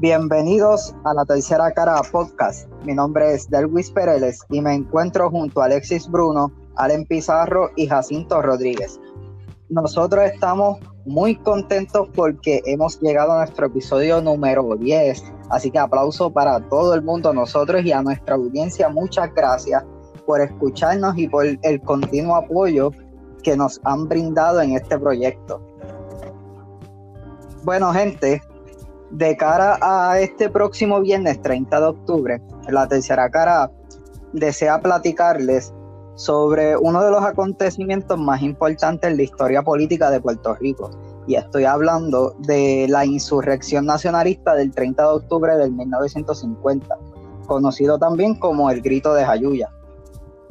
Bienvenidos a la tercera cara podcast. Mi nombre es Delwis Pereles y me encuentro junto a Alexis Bruno, Allen Pizarro y Jacinto Rodríguez. Nosotros estamos muy contentos porque hemos llegado a nuestro episodio número 10. Así que aplauso para todo el mundo, nosotros y a nuestra audiencia. Muchas gracias por escucharnos y por el continuo apoyo que nos han brindado en este proyecto. Bueno, gente, de cara a este próximo viernes 30 de octubre, la tercera cara desea platicarles sobre uno de los acontecimientos más importantes en la historia política de Puerto Rico. Y estoy hablando de la insurrección nacionalista del 30 de octubre del 1950, conocido también como el Grito de Jayuya.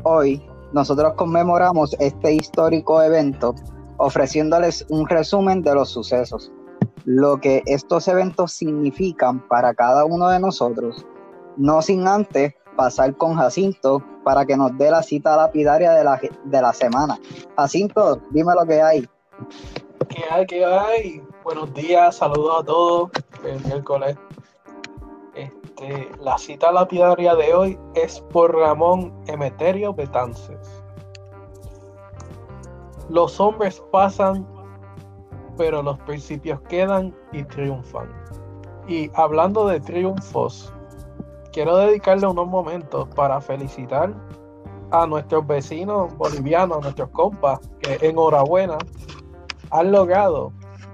Hoy nosotros conmemoramos este histórico evento ofreciéndoles un resumen de los sucesos lo que estos eventos significan para cada uno de nosotros, no sin antes pasar con Jacinto para que nos dé la cita lapidaria de la, de la semana. Jacinto, dime lo que hay. ¿Qué hay? ¿Qué hay? Buenos días, saludos a todos. El miércoles. Este, la cita lapidaria de hoy es por Ramón Emeterio Betances. Los hombres pasan pero los principios quedan y triunfan. Y hablando de triunfos, quiero dedicarle unos momentos para felicitar a nuestros vecinos bolivianos, nuestros compas, que enhorabuena han logrado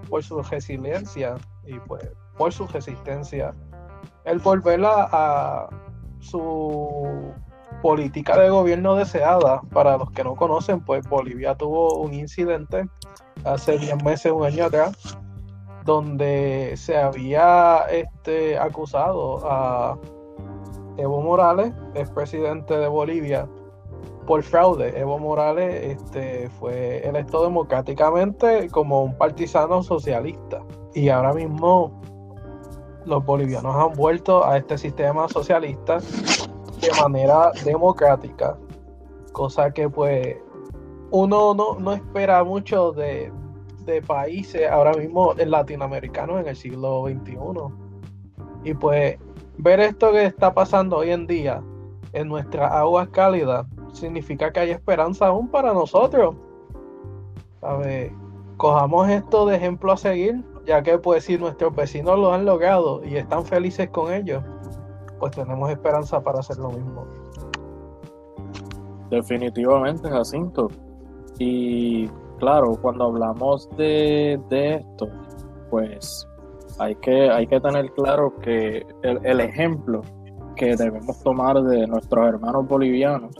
por su resiliencia y pues por su resistencia el volver a su política de gobierno deseada. Para los que no conocen, pues Bolivia tuvo un incidente hace 10 meses, un año atrás, donde se había este, acusado a Evo Morales, expresidente de Bolivia, por fraude. Evo Morales este, fue electo democráticamente como un partisano socialista. Y ahora mismo los bolivianos han vuelto a este sistema socialista de manera democrática, cosa que pues uno no, espera mucho de, países ahora mismo latinoamericanos en el siglo XXI. Y pues ver esto que está pasando hoy en día en nuestras aguas cálidas significa que hay esperanza aún para nosotros. ¿Sabe? Cojamos esto de ejemplo a seguir, ya que pues si nuestros vecinos lo han logrado y están felices con ellos, pues tenemos esperanza para hacer lo mismo. Definitivamente, Jacinto. Y claro, cuando hablamos de, esto, pues hay que, hay que tener claro que el, ejemplo que debemos tomar de nuestros hermanos bolivianos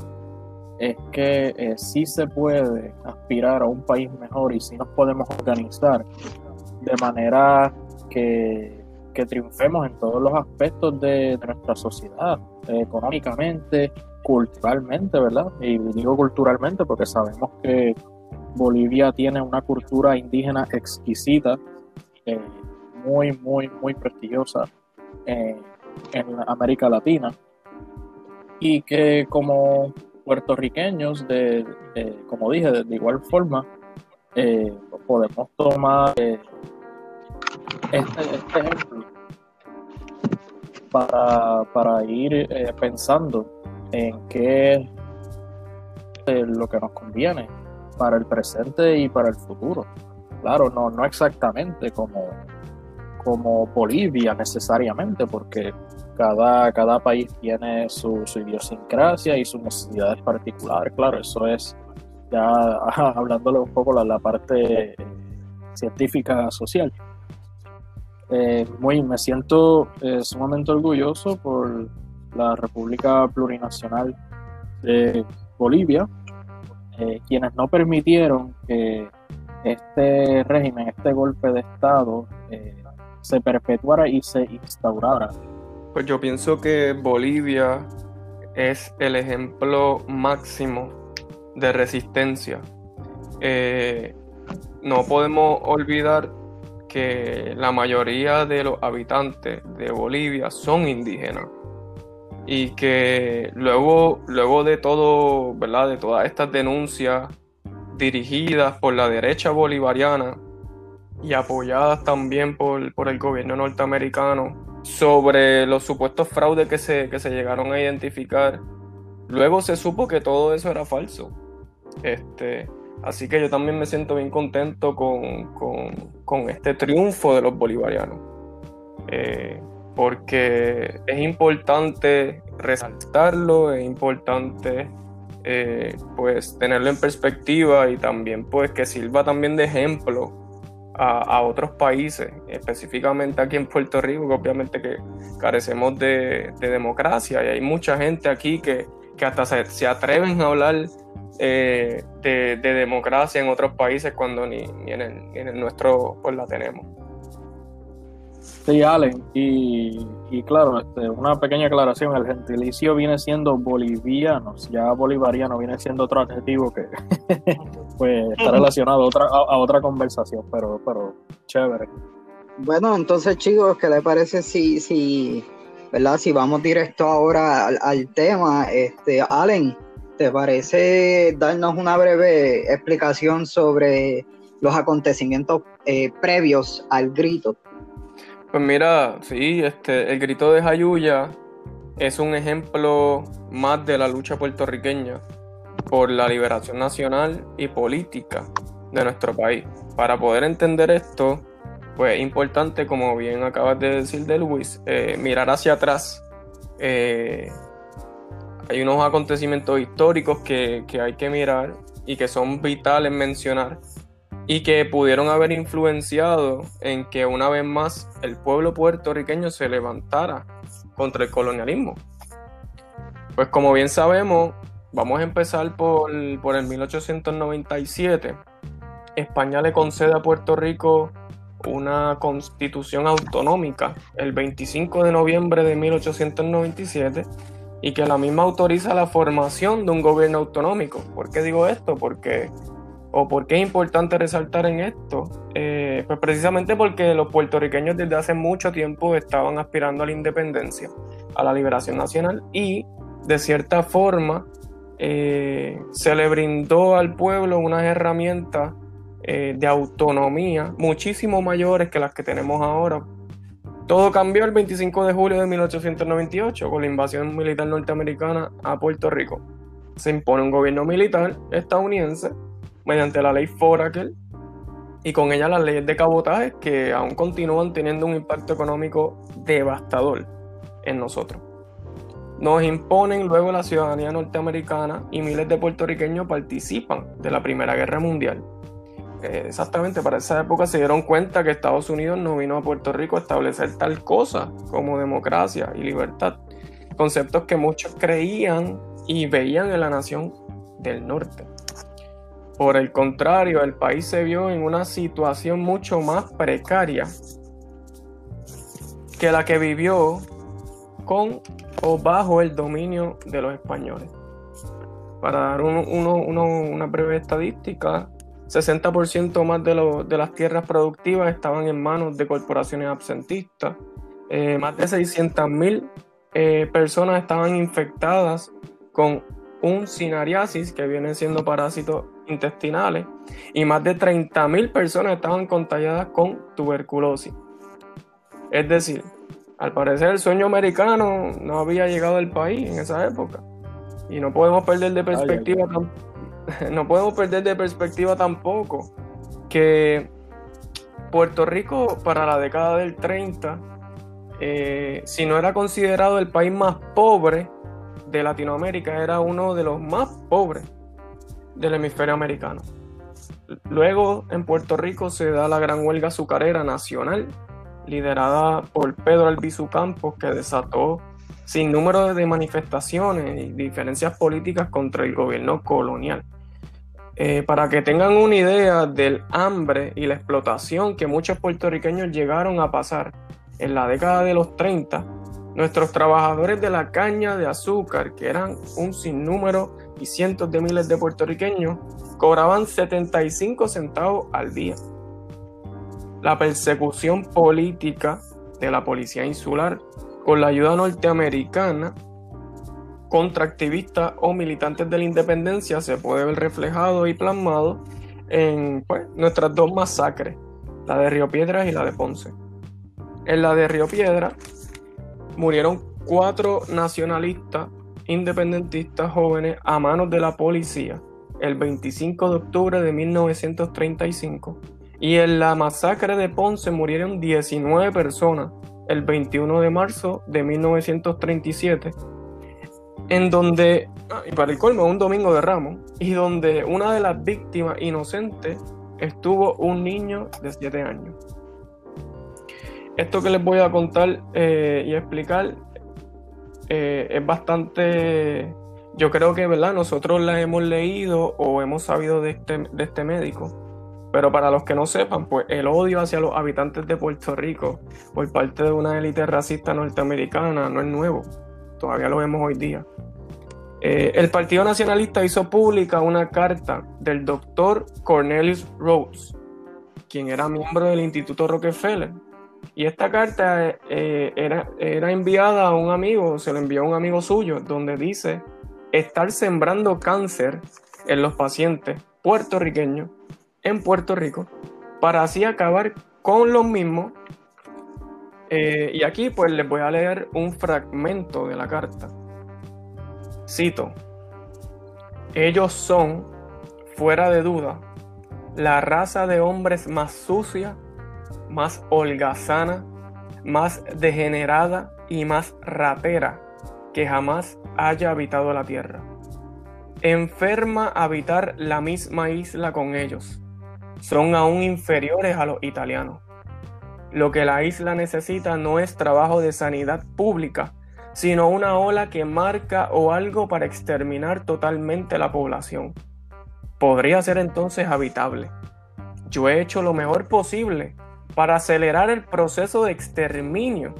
es que eh, sí se puede aspirar a un país mejor y sí nos podemos organizar de manera que, que triunfemos en todos los aspectos de, nuestra sociedad, económicamente, culturalmente, ¿verdad? Y digo culturalmente porque sabemos que Bolivia tiene una cultura indígena exquisita, eh, muy, muy, muy prestigiosa eh, en América Latina. Y que como puertorriqueños, de, como dije, de, igual forma, eh, podemos tomar este, este, ejemplo para, para ir pensando en qué es lo que nos conviene para el presente y para el futuro. Claro, no, no exactamente como, como Bolivia necesariamente, porque cada, cada país tiene su, idiosincrasia y sus necesidades particulares. Claro, eso es ya hablándole un poco la, parte científica social. Eh, muy, me siento eh, sumamente orgulloso por la República Plurinacional de Bolivia, eh, quienes no permitieron que este régimen, este golpe de Estado, eh, se perpetuara y se instaurara. Pues yo pienso que Bolivia es el ejemplo máximo de resistencia. Eh, no podemos olvidar que la mayoría de los habitantes de Bolivia son indígenas y que luego, luego de todo, ¿verdad? De todas estas denuncias dirigidas por la derecha bolivariana y apoyadas también por, el gobierno norteamericano, sobre los supuestos fraudes que se, que se llegaron a identificar. Luego se supo que todo eso era falso. Este, así que yo también me siento bien contento con, con, este triunfo de los bolivarianos. Eh, porque es importante resaltarlo, es importante eh, pues tenerlo en perspectiva y también pues que sirva también de ejemplo a, otros países, específicamente aquí en Puerto Rico, que obviamente que carecemos de, democracia y hay mucha gente aquí que, hasta se, atreven a hablar eh, de, democracia en otros países cuando ni, en, el, nuestro pues la tenemos. Sí, Allen, y, claro, este, una pequeña aclaración, el gentilicio viene siendo bolivianos, ya bolivariano viene siendo otro adjetivo que pues está relacionado a otra, a, otra conversación, pero, pero chévere. Bueno, entonces chicos, ¿qué le parece si, si, ¿verdad? si vamos directo ahora al, tema? Este, Allen, ¿te parece darnos una breve explicación sobre los acontecimientos eh, previos al grito? Pues mira, sí, este, el grito de Jayuya es un ejemplo más de la lucha puertorriqueña por la liberación nacional y política de nuestro país. Para poder entender esto, pues es importante, como bien acabas de decir de Luis, eh, mirar hacia atrás. Eh, hay unos acontecimientos históricos que, que hay que mirar y que son vitales mencionar y que pudieron haber influenciado en que una vez más el pueblo puertorriqueño se levantara contra el colonialismo. Pues como bien sabemos, vamos a empezar por, por el 1897. España le concede a Puerto Rico una constitución autonómica el 25 de noviembre de 1897 y que la misma autoriza la formación de un gobierno autonómico. ¿Por qué digo esto? Porque o por qué es importante resaltar en esto? Eh, pues precisamente porque los puertorriqueños desde hace mucho tiempo estaban aspirando a la independencia, a la liberación nacional y de cierta forma eh, se le brindó al pueblo unas herramientas eh, de autonomía muchísimo mayores que las que tenemos ahora. Todo cambió el 25 de julio de 1898 con la invasión militar norteamericana a Puerto Rico. Se impone un gobierno militar estadounidense mediante la ley Foraker y con ella las leyes de cabotaje que aún continúan teniendo un impacto económico devastador en nosotros. Nos imponen luego la ciudadanía norteamericana y miles de puertorriqueños participan de la Primera Guerra Mundial. Eh, exactamente, para esa época se dieron cuenta que Estados Unidos no vino a Puerto Rico a establecer tal cosa como democracia y libertad, conceptos que muchos creían y veían en la nación del norte. Por el contrario, el país se vio en una situación mucho más precaria que la que vivió con o bajo el dominio de los españoles. Para dar una breve estadística, 60% más de, las tierras productivas estaban en manos de corporaciones absentistas. Eh, más de 600.000 eh, personas estaban infectadas con un cinariasis, que viene siendo parásitos intestinales, y más de 30.000 personas estaban contagiadas con tuberculosis. Es decir, al parecer el sueño americano no había llegado al país en esa época. Y no podemos perder de perspectiva, no podemos perder de perspectiva tampoco que Puerto Rico para la década del 30, eh, si no era considerado el país más pobre, de Latinoamérica era uno de los más pobres del hemisferio americano. Luego en Puerto Rico se da la gran huelga azucarera nacional, liderada por Pedro Albizu Campos, que desató sin número de manifestaciones y diferencias políticas contra el gobierno colonial. Eh, para que tengan una idea del hambre y la explotación que muchos puertorriqueños llegaron a pasar en la década de los 30, Nuestros trabajadores de la caña de azúcar, que eran un sinnúmero y cientos de miles de puertorriqueños, cobraban 75 centavos al día. La persecución política de la policía insular con la ayuda norteamericana contra activistas o militantes de la independencia se puede ver reflejado y plasmado en pues, nuestras dos masacres, la de Río Piedras y la de Ponce. En la de Río Piedras murieron cuatro nacionalistas independentistas jóvenes a manos de la policía el 25 de octubre de 1935 y en la masacre de Ponce murieron 19 personas el 21 de marzo de 1937 en donde, ah, y para el colmo, un domingo de Ramos, y donde una de las víctimas inocentes estuvo un niño de 7 años. Esto que les voy a contar eh, y explicar eh, es bastante, yo creo que, ¿verdad? Nosotros la hemos leído o hemos sabido de este, de este médico. Pero para los que no sepan, pues el odio hacia los habitantes de Puerto Rico por parte de una élite racista norteamericana no es nuevo. Todavía lo vemos hoy día. Eh, el Partido Nacionalista hizo pública una carta del doctor Cornelius Rhodes, quien era miembro del Instituto Rockefeller, y esta carta eh, era, era enviada a un amigo, se la envió a un amigo suyo, donde dice estar sembrando cáncer en los pacientes puertorriqueños en Puerto Rico para así acabar con los mismos. Eh, y aquí pues les voy a leer un fragmento de la carta. Cito, ellos son, fuera de duda, la raza de hombres más sucia más holgazana, más degenerada y más ratera que jamás haya habitado la tierra. Enferma habitar la misma isla con ellos. Son aún inferiores a los italianos. Lo que la isla necesita no es trabajo de sanidad pública, sino una ola que marca o algo para exterminar totalmente la población. Podría ser entonces habitable. Yo he hecho lo mejor posible para acelerar el proceso de exterminio,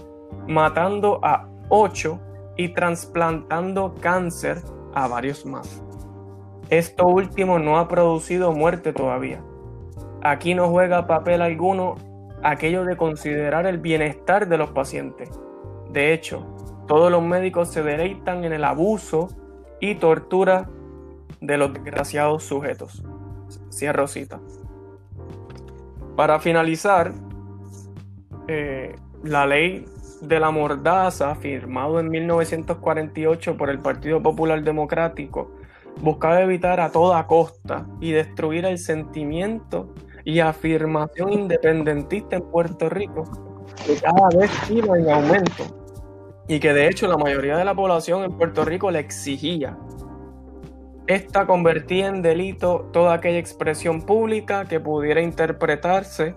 matando a 8 y trasplantando cáncer a varios más. Esto último no ha producido muerte todavía. Aquí no juega papel alguno aquello de considerar el bienestar de los pacientes. De hecho, todos los médicos se deleitan en el abuso y tortura de los desgraciados sujetos. Cierro cita. Para finalizar, eh, la ley de la mordaza, firmado en 1948 por el Partido Popular Democrático, buscaba evitar a toda costa y destruir el sentimiento y afirmación independentista en Puerto Rico, que cada vez iba en aumento y que de hecho la mayoría de la población en Puerto Rico le exigía. Esta convertía en delito toda aquella expresión pública que pudiera interpretarse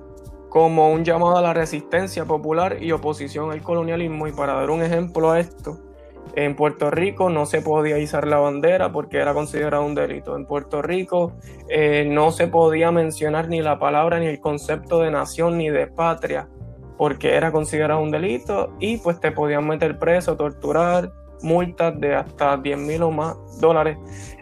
como un llamado a la resistencia popular y oposición al colonialismo. Y para dar un ejemplo a esto, en Puerto Rico no se podía izar la bandera porque era considerado un delito. En Puerto Rico eh, no se podía mencionar ni la palabra ni el concepto de nación ni de patria porque era considerado un delito y pues te podían meter preso, torturar, multas de hasta 10 mil o más dólares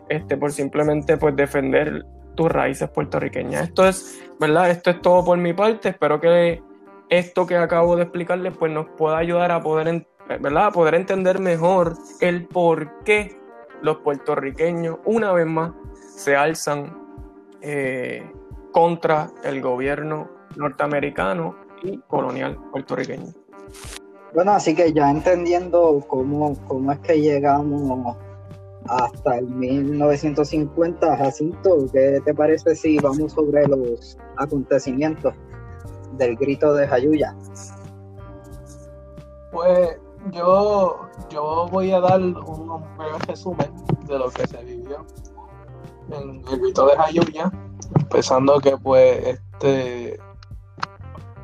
este, por simplemente pues defender tus raíces puertorriqueñas. Esto es, ¿verdad? Esto es todo por mi parte. Espero que esto que acabo de explicarles pues nos pueda ayudar a poder, ¿verdad? A poder entender mejor el por qué los puertorriqueños una vez más se alzan eh, contra el gobierno norteamericano y colonial puertorriqueño. Bueno, así que ya entendiendo cómo, cómo es que llegamos hasta el 1950, Jacinto, ¿qué te parece si vamos sobre los acontecimientos del grito de Jayuya? Pues yo, yo voy a dar un, breve resumen de lo que se vivió en el grito de Jayuya, empezando que pues este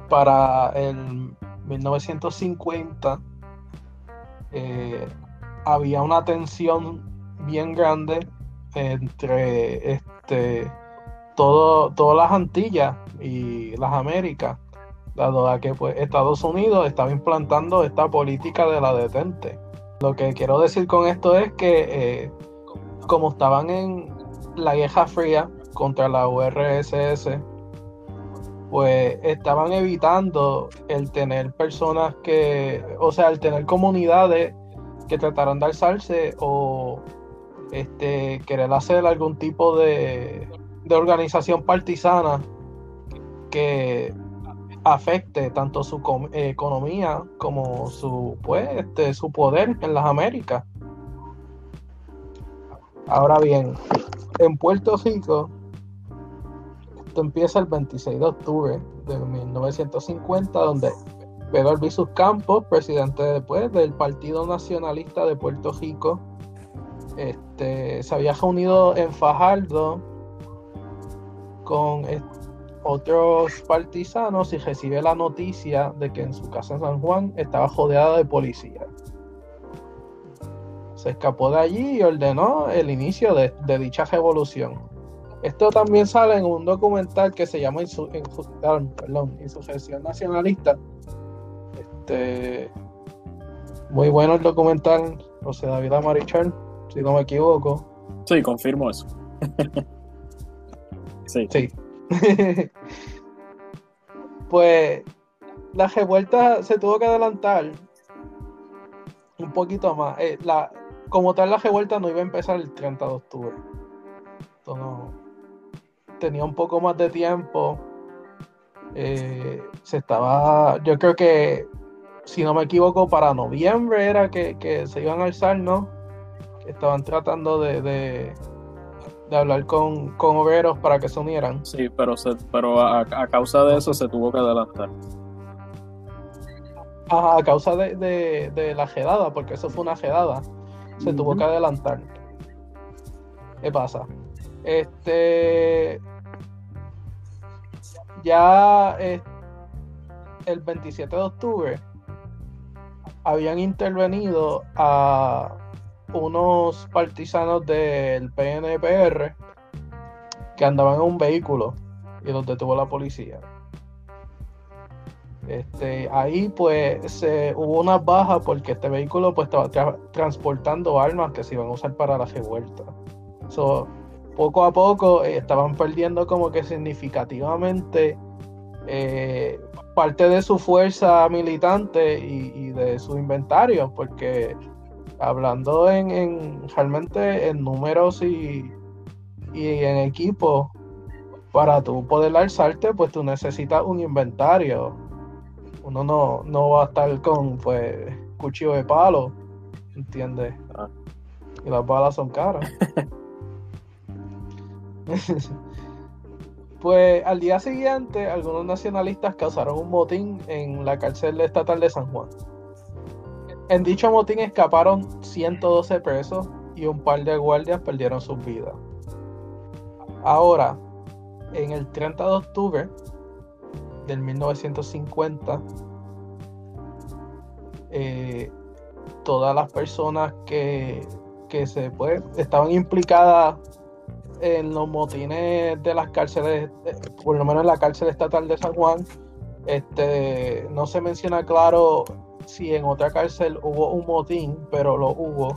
para el 1950 eh, había una tensión bien grande entre este todo, todas las Antillas y las Américas, dado a que pues, Estados Unidos estaba implantando esta política de la detente. Lo que quiero decir con esto es que eh, como estaban en la Guerra Fría contra la URSS, pues estaban evitando el tener personas que, o sea, el tener comunidades que trataran de alzarse o este, querer hacer algún tipo de, organización partisana que afecte tanto su economía como su, pues, este, su poder en las Américas. Ahora bien, en Puerto Rico, esto empieza el 26 de octubre de 1950, donde Pedro Albizu Campos, presidente después del Partido Nacionalista de Puerto Rico, este, se había reunido en Fajardo con otros partisanos y recibe la noticia de que en su casa en San Juan estaba rodeada de policía. Se escapó de allí y ordenó el inicio de, dicha revolución. Esto también sale en un documental que se llama Insurrección Nacionalista. Este, muy bueno el documental, José David Amarichal, si no me equivoco. Sí, confirmo eso. sí. Sí. pues la revuelta se tuvo que adelantar un poquito más. Eh, la, como tal, la revuelta no iba a empezar el 30 de octubre. tenía un poco más de tiempo. Eh, se estaba, yo creo que, si no me equivoco, para noviembre era que, se iban a alzar, ¿no? Estaban tratando de de hablar con, con obreros para que se unieran. Sí, pero, se, pero a, causa de eso se tuvo que adelantar. Ajá, a causa de, la jedada, porque eso fue una jedada, se tuvo que adelantar. ¿Qué pasa? Este. Ya eh, el 27 de octubre habían intervenido a unos partisanos del PNPR que andaban en un vehículo y los detuvo la policía. Este, ahí pues se, hubo una baja porque este vehículo pues estaba transportando armas que se iban a usar para la revuelta. poco a poco eh, estaban perdiendo como que significativamente eh, parte de su fuerza militante y, y, de su inventario porque hablando en, realmente en números y, en equipo, para tú poder alzarte, pues tú necesitas un inventario. Uno no, va a estar con pues cuchillo de palo, ¿entiendes? Ah. Y las balas son caras. pues al día siguiente, algunos nacionalistas causaron un motín en la cárcel estatal de San Juan. En dicho motín escaparon 112 presos y un par de guardias perdieron sus vidas. Ahora, en el 30 de octubre del 1950, eh, todas las personas que, se pues, estaban implicadas en los motines de las cárceles, eh, por lo menos en la cárcel estatal de San Juan, este, no se menciona claro si en otra cárcel hubo un motín, pero lo hubo,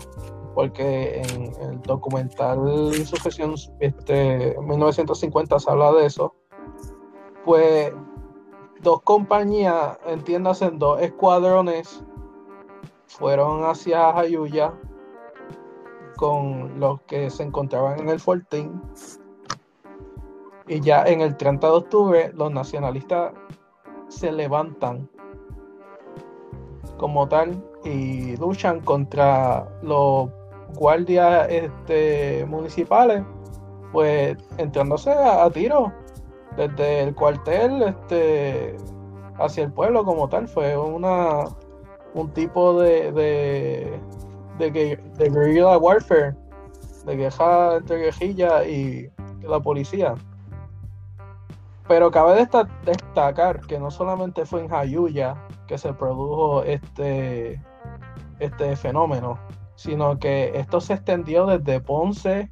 porque en el documental Sucesión este, 1950 se habla de eso, pues dos compañías, entiéndase, dos escuadrones fueron hacia Jayuya con los que se encontraban en el fortín. Y ya en el 30 de octubre los nacionalistas se levantan como tal y luchan contra los guardias este, municipales, pues entrándose a, tiro desde el cuartel este, hacia el pueblo como tal. Fue una un tipo de, de, de, guerrilla warfare, de guerra entre guerrilla y la policía. Pero cabe destacar que no solamente fue en Jayuya que se produjo este, este fenómeno, sino que esto se extendió desde Ponce,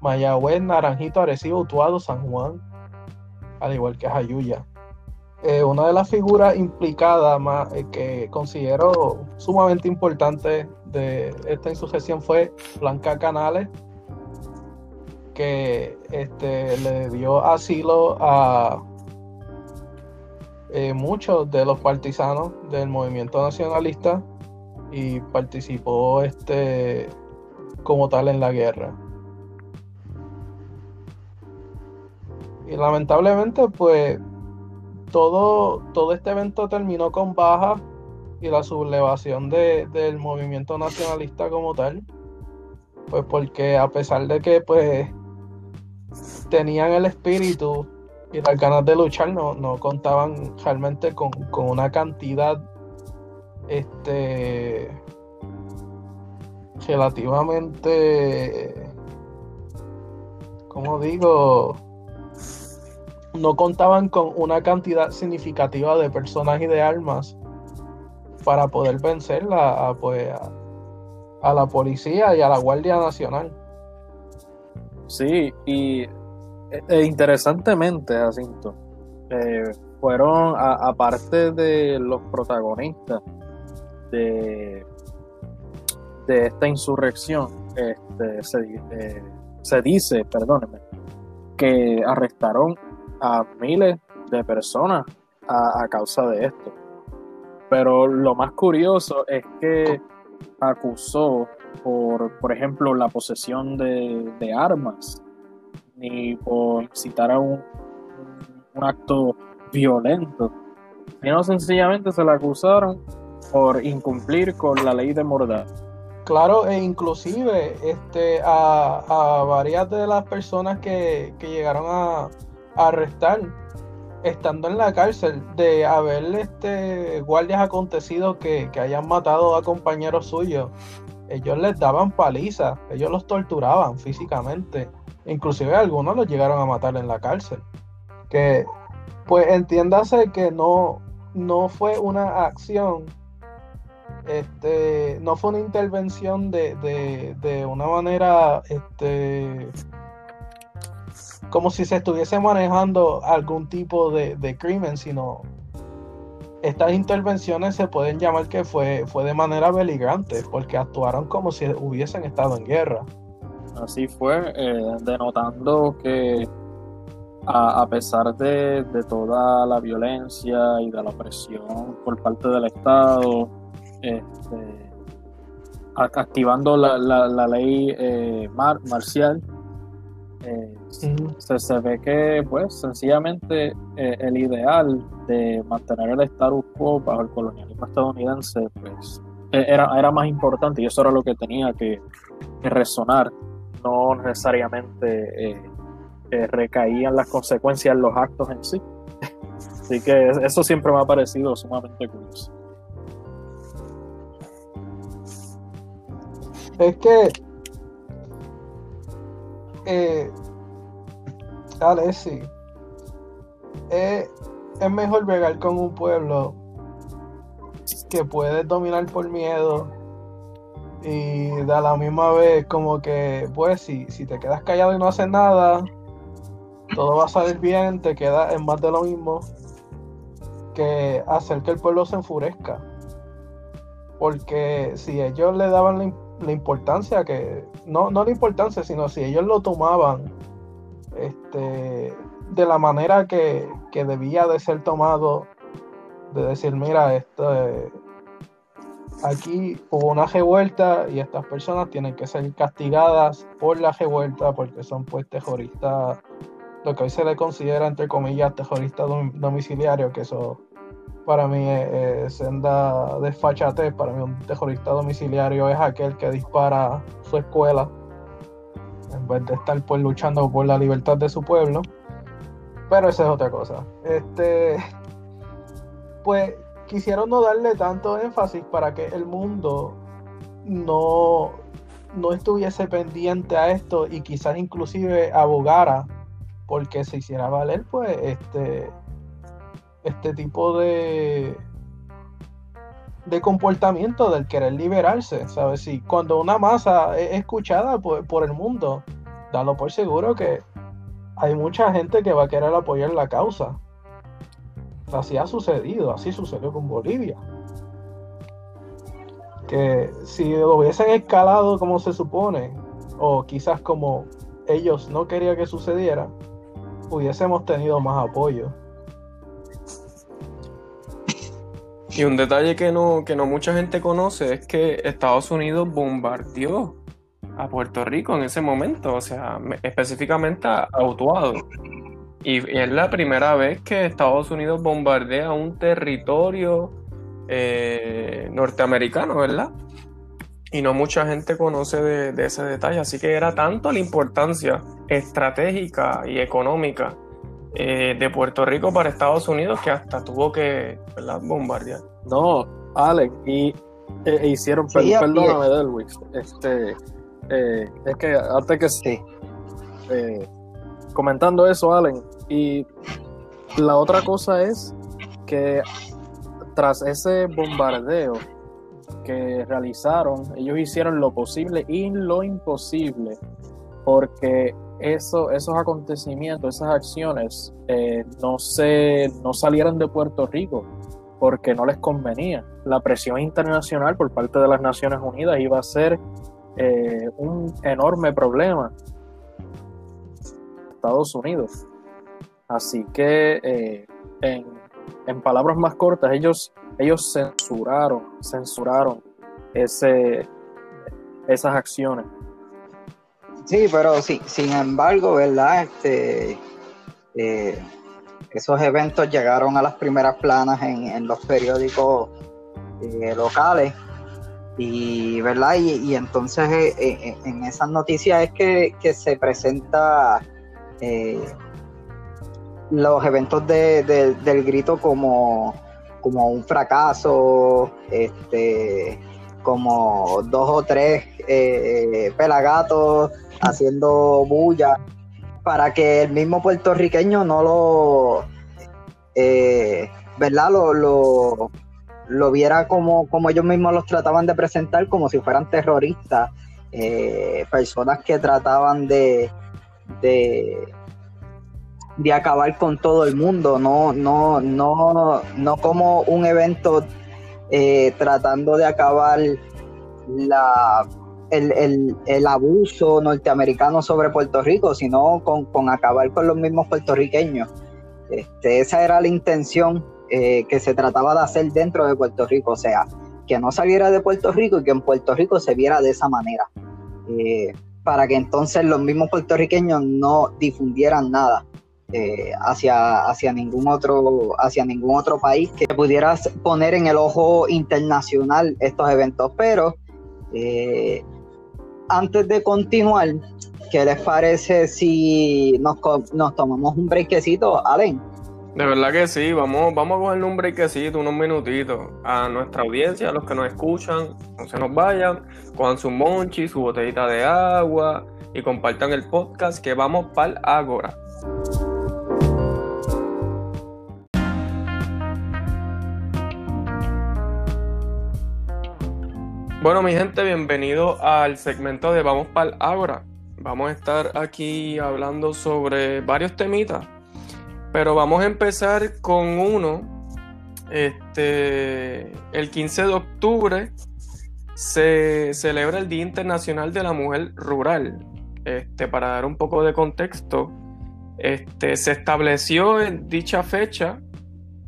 Mayagüez, Naranjito, Arecibo, Utuado, San Juan, al igual que Jayuya. Eh, una de las figuras implicadas más, eh, que considero sumamente importante de esta insurrección fue Blanca Canales, que este, le dio asilo a eh, muchos de los partisanos del movimiento nacionalista y participó este como tal en la guerra. Y lamentablemente, pues, todo, todo este evento terminó con baja y la sublevación del movimiento nacionalista como tal. Pues porque a pesar de que pues tenían el espíritu y las ganas de luchar, no, no contaban realmente con, con una cantidad este relativamente como digo no contaban con una cantidad significativa de personas y de armas para poder vencer a, pues, a, la policía y a la Guardia Nacional. Sí, y e, e interesantemente, Jacinto, eh, fueron, aparte de los protagonistas de, de esta insurrección, este, se, eh, se dice, perdónenme, que arrestaron a miles de personas a, causa de esto. Pero lo más curioso es que acusó por, por ejemplo, la posesión de, armas, ni por incitar a un, un, acto violento, sino sencillamente se le acusaron por incumplir con la ley de mordaz. Claro, e inclusive este, a, varias de las personas que, que llegaron a, arrestar estando en la cárcel de haber este, guardias acontecidos que, hayan matado a compañeros suyos. Ellos les daban paliza, ellos los torturaban físicamente. Inclusive algunos los llegaron a matar en la cárcel. Que pues entiéndase que no, no fue una acción, este, no fue una intervención de, de, de una manera este, como si se estuviese manejando algún tipo de, crimen, sino estas intervenciones se pueden llamar que fue, fue de manera beligrante, porque actuaron como si hubiesen estado en guerra. Así fue, eh, denotando que a, pesar de, toda la violencia y de la opresión por parte del Estado, este, activando la, ley eh, marcial, eh, se, ve que, pues, sencillamente eh, el ideal de mantener el status quo bajo el colonialismo estadounidense, pues, e, era, era más importante y eso era lo que tenía que, resonar, no necesariamente eh, recaían las consecuencias en los actos en sí. Así que eso siempre me ha parecido sumamente curioso. Es que eh, dale, sí. Eh, es mejor bregar con un pueblo que puedes dominar por miedo y de la misma vez como que pues si, si te quedas callado y no haces nada todo va a salir bien te queda en más de lo mismo que hacer que el pueblo se enfurezca porque si ellos le daban la, la importancia que, no, no la importancia, sino si ellos lo tomaban este, de la manera que, debía de ser tomado, de decir, mira, esto, aquí hubo una revuelta y estas personas tienen que ser castigadas por la revuelta porque son pues terroristas, lo que hoy se le considera entre comillas terroristas domiciliarios, que eso para mí es, senda desfachate. Para mí un terrorista domiciliario es aquel que dispara su escuela en vez de estar pues luchando por la libertad de su pueblo. Pero esa es otra cosa. Este, pues quisieron no darle tanto énfasis para que el mundo no, no estuviese pendiente a esto y quizás inclusive abogara porque se hiciera valer pues este este tipo de de comportamiento del querer liberarse, ¿sabes? Si cuando una masa es escuchada por, el mundo, dalo por seguro que hay mucha gente que va a querer apoyar la causa. Así ha sucedido, así sucedió con Bolivia. Que si lo hubiesen escalado como se supone, o quizás como ellos no querían que sucediera, hubiésemos tenido más apoyo. Y un detalle que no, que no mucha gente conoce es que Estados Unidos bombardeó a Puerto Rico en ese momento, o sea, específicamente a Utuado. Y es la primera vez que Estados Unidos bombardea un territorio eh, norteamericano, ¿verdad? Y no mucha gente conoce de, ese detalle, así que era tanto la importancia estratégica y económica eh, de Puerto Rico para Estados Unidos que hasta tuvo que bombardear. No, Alex, y e, hicieron, perdóname, Delwix, este, es que antes que sí. comentando eso, Allen, y la otra cosa es que tras ese bombardeo que realizaron, ellos hicieron lo posible y lo imposible porque eso, esos acontecimientos, esas acciones eh, no, se, no salieran de Puerto Rico porque no les convenía. La presión internacional por parte de las Naciones Unidas iba a ser eh, un enorme problema. Estados Unidos. Así que, eh, en, palabras más cortas, ellos, ellos censuraron, censuraron ese, esas acciones. Sí, pero sí, sin embargo, ¿verdad? Este, eh, esos eventos llegaron a las primeras planas en, los periódicos eh, locales y verdad y, entonces en esas noticias es que, que se presenta los eventos del grito como, como un fracaso, este, como dos o tres eh, pelagatos haciendo bulla, para que el mismo puertorriqueño no lo, eh, ¿verdad? Lo, lo, viera como, como ellos mismos los trataban de presentar, como si fueran terroristas, eh, personas que trataban de, de de acabar con todo el mundo, no, no, no, no como un evento eh, tratando de acabar la, el, abuso norteamericano sobre Puerto Rico, sino con, acabar con los mismos puertorriqueños. Este, esa era la intención eh, que se trataba de hacer dentro de Puerto Rico, o sea, que no saliera de Puerto Rico y que en Puerto Rico se viera de esa manera, eh, para que entonces los mismos puertorriqueños no difundieran nada eh, hacia, hacia, ningún otro, hacia ningún otro país que pudiera poner en el ojo internacional estos eventos. Pero eh, antes de continuar, ¿qué les parece si nos, nos tomamos un breakcito, Allen? De verdad que sí, vamos, vamos a coger un breakcito, unos minutitos a nuestra audiencia, a los que nos escuchan, no se nos vayan, cojan su monchi, su botellita de agua y compartan el podcast que vamos para el Agora. Bueno, mi gente, bienvenido al segmento de Vamos para el Ágora. Vamos a estar aquí hablando sobre varios temitas, pero vamos a empezar con uno. Este, el 15 de octubre se celebra el Día Internacional de la Mujer Rural. Este, para dar un poco de contexto, este, se estableció en dicha fecha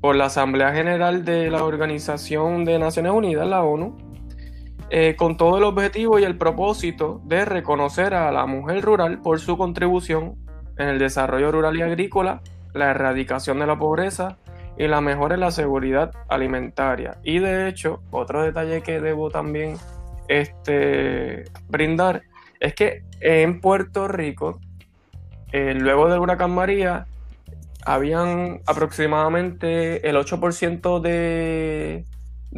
por la Asamblea General de la Organización de Naciones Unidas, la ONU, eh, con todo el objetivo y el propósito de reconocer a la mujer rural por su contribución en el desarrollo rural y agrícola, la erradicación de la pobreza y la mejora en la seguridad alimentaria. Y de hecho, otro detalle que debo también este, brindar es que en Puerto Rico, eh, luego del huracán María, habían aproximadamente el 8% de,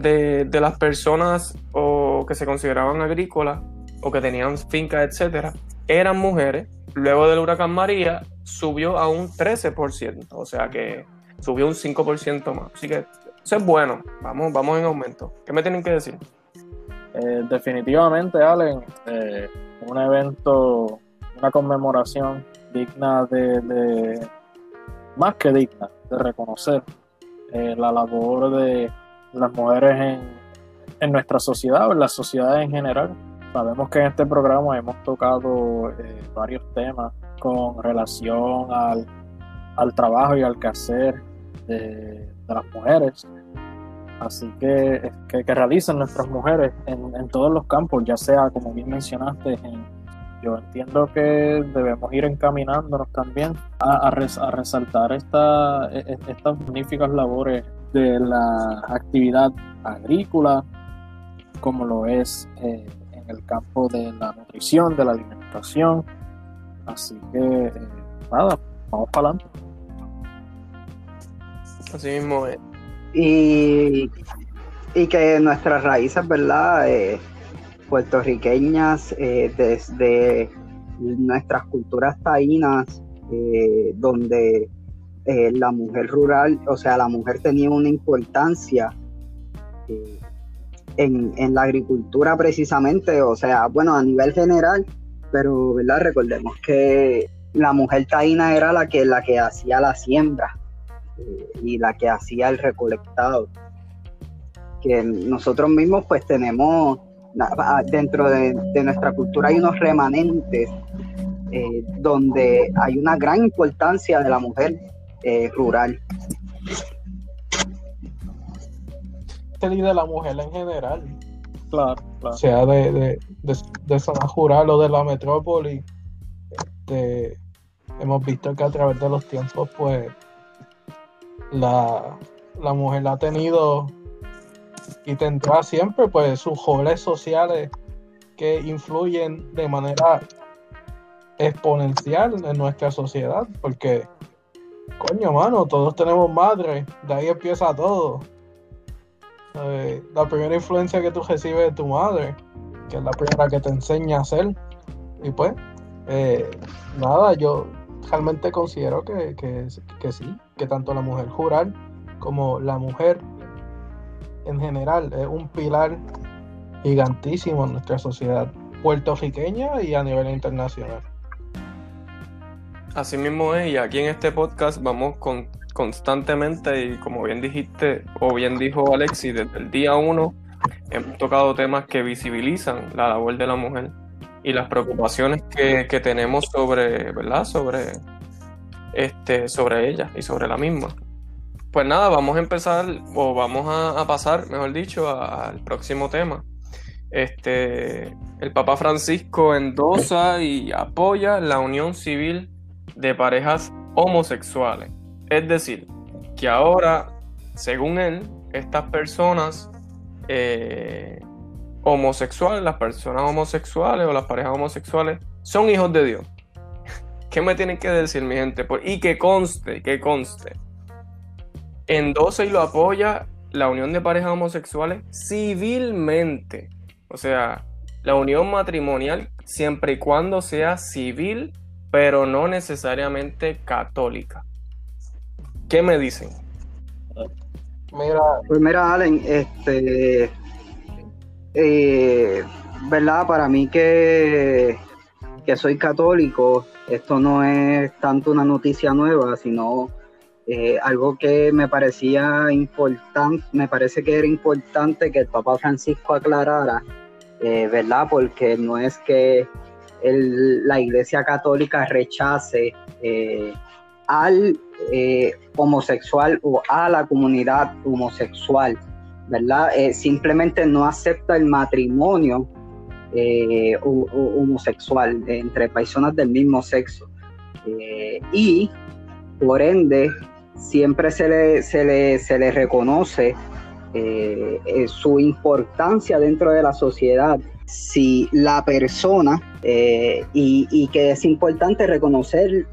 de, de, las personas o que se consideraban agrícolas o que tenían fincas, etcétera, eran mujeres. Luego del huracán María subió a un 13%, o sea que subió un 5% más. Así que eso es bueno, vamos, vamos en aumento. ¿Qué me tienen que decir? Eh, definitivamente, Allen, eh, un evento, una conmemoración digna de, más que digna, de reconocer eh, la labor de las mujeres en en nuestra sociedad o en la sociedad en general. Sabemos que en este programa hemos tocado eh, varios temas con relación al, al, trabajo y al quehacer de, de las mujeres. Así que, que, que realizan nuestras mujeres en, en, todos los campos, ya sea, como bien mencionaste, en, yo entiendo que debemos ir encaminándonos también a, resaltar esta, e, e, estas magníficas labores de la actividad agrícola, como lo es eh, en el campo de la nutrición, de la alimentación. Así que, eh, nada, vamos para adelante. Así mismo es. Y, y que nuestras raíces, ¿verdad? Eh, puertorriqueñas, desde nuestras culturas taínas, donde la mujer rural, o sea, la mujer tenía una importancia en, la agricultura precisamente, o sea, bueno, a nivel general, pero ¿verdad? recordemos que la mujer taína era la que, la que hacía la siembra eh, y la que hacía el recolectado. Que nosotros mismos pues tenemos, dentro de, nuestra cultura hay unos remanentes eh, donde hay una gran importancia de la mujer eh, rural. de la mujer en general. Claro, Sea de, de, zona rural o de la metrópoli. Este, hemos visto que a través de los tiempos, pues, la, mujer ha tenido y tendrá siempre, pues, sus roles sociales que influyen de manera exponencial en nuestra sociedad, porque, coño, mano, todos tenemos madre, de ahí empieza todo la primera influencia que tú recibes de tu madre, que es la primera que te enseña a hacer. Y pues, eh, nada, yo realmente considero que, que, sí, que tanto la mujer rural como la mujer en general es un pilar gigantísimo en nuestra sociedad puertorriqueña y a nivel internacional. Así mismo es, y aquí en este podcast vamos con constantemente y como bien dijiste o bien dijo Alexi, desde el día uno hemos tocado temas que visibilizan la labor de la mujer y las preocupaciones que, tenemos sobre, ¿verdad? Sobre, este, sobre ella y sobre la misma. Pues nada, vamos a empezar o vamos a, pasar, mejor dicho, al próximo tema. Este, el Papa Francisco endosa y apoya la unión civil de parejas homosexuales. Es decir, que ahora, según él, estas personas eh, homosexuales, las personas homosexuales o las parejas homosexuales, son hijos de Dios. ¿Qué me tienen que decir, mi gente? Y que conste, que conste. Endosa y lo apoya la unión de parejas homosexuales civilmente. O sea, la unión matrimonial siempre y cuando sea civil, pero no necesariamente católica. ¿Qué me dicen? Mira, pues mira, Allen, este, eh, ¿verdad? Para mí que, que soy católico, esto no es tanto una noticia nueva, sino eh, algo que me parecía importante, me parece que era importante que el Papa Francisco aclarara, eh, ¿verdad? Porque no es que la Iglesia Católica rechace al eh, homosexual o a la comunidad homosexual, ¿verdad? Eh, simplemente no acepta el matrimonio eh, homosexual entre personas del mismo sexo. y por ende, siempre se le, se le, se le reconoce su importancia dentro de la sociedad si la persona, y, y, que es importante reconocer